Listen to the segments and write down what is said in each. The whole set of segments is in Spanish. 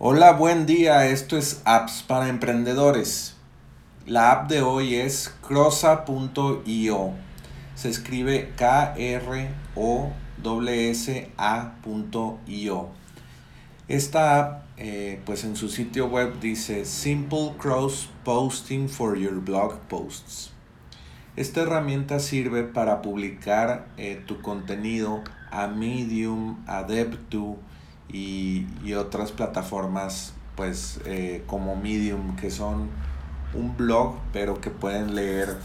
Hola, buen día. Esto es Apps para Emprendedores. La app de hoy es crossa.io. Se escribe K-R-O-S-A.io. Esta app, eh, pues en su sitio web dice Simple Cross Posting for Your Blog Posts. Esta herramienta sirve para publicar eh, tu contenido a Medium, a y, otras plataformas pues eh, como Medium que son un blog pero que pueden leer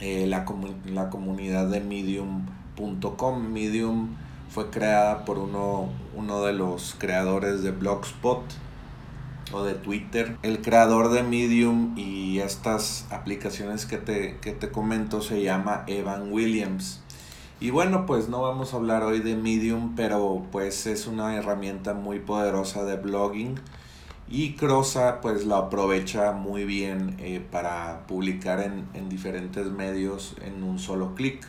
eh, la, la comunidad de medium.com medium fue creada por uno, uno de los creadores de blogspot o de twitter. El creador de medium y estas aplicaciones que te, que te comento se llama evan williams y bueno, pues no vamos a hablar hoy de Medium, pero pues es una herramienta muy poderosa de blogging y Crossa pues la aprovecha muy bien eh, para publicar en, en, diferentes medios en un solo clic.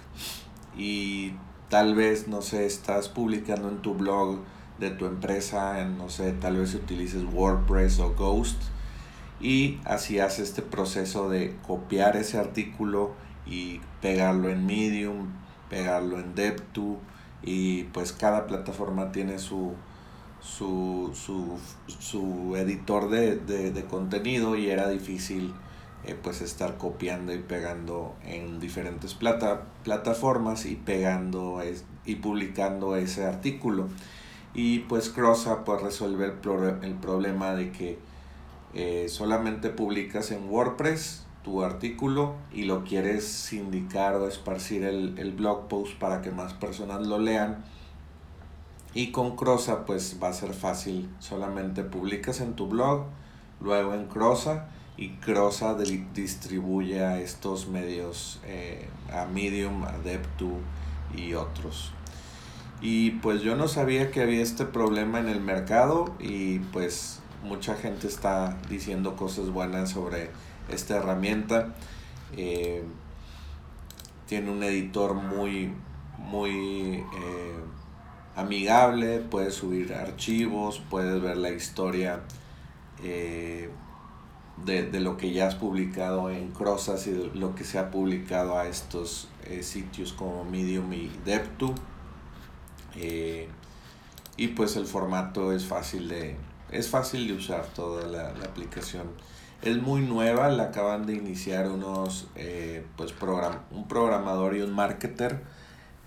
Y tal vez, no sé, estás publicando en tu blog de tu empresa, no sé, tal vez utilices WordPress o Ghost y así hace este proceso de copiar ese artículo y pegarlo en Medium, pegarlo en Deptu y pues cada plataforma tiene su, su, su, editor de, contenido y era difícil eh, pues estar copiando y pegando en diferentes plata, plataformas y pegando y publicando ese artículo. Y pues Crossa pues resuelve el, el problema de que eh, solamente publicas en WordPress tu artículo y lo quieres sindicar o esparcir el, blog post para que más personas lo lean. Y con Crossa pues va a ser fácil. Solamente publicas en tu blog, luego en Crossa y Crossa distribuye a estos medios, eh, a Medium, a Deptu y otros. Y pues yo no sabía que había este problema en el mercado y pues mucha gente está diciendo cosas buenas sobre esta herramienta. Eh, tiene un editor muy, muy eh, amigable, puedes subir archivos, puedes ver la historia eh, de, lo que ya has publicado en Crossas y de lo que se ha publicado a estos sitios como Medium y Deptu. y pues el formato es fácil de, es fácil de usar toda la aplicación es muy nueva, la acaban de iniciar unos, eh, pues program un programador y un marketer,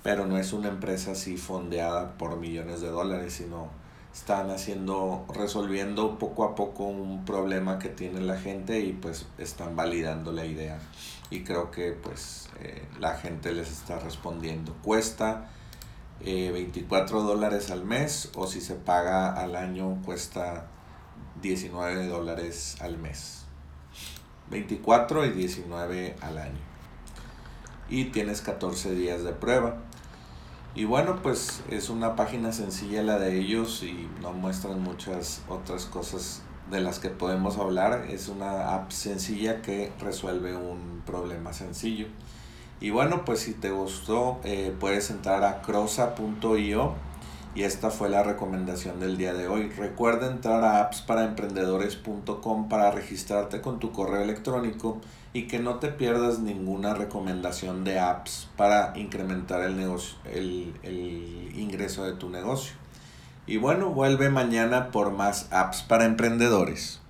pero no es una empresa así fondeada por millones de dólares, sino están haciendo, resolviendo poco a poco un problema que tiene la gente y pues están validando la idea. Y creo que pues eh, la gente les está respondiendo. Cuesta 24 eh, dólares al mes o si se paga al año cuesta 19 dólares al mes. 24 y 19 al año. Y tienes 14 días de prueba. Y bueno, pues es una página sencilla la de ellos y no muestran muchas otras cosas de las que podemos hablar. Es una app sencilla que resuelve un problema sencillo. Y bueno, pues si te gustó, eh, puedes entrar a crossa.io y esta fue la recomendación del día de hoy. Recuerda entrar a appsparaemprendedores.com para registrarte con tu correo electrónico y que no te pierdas ninguna recomendación de apps para incrementar el, negocio, el, el ingreso de tu negocio. Y bueno, vuelve mañana por más apps para emprendedores.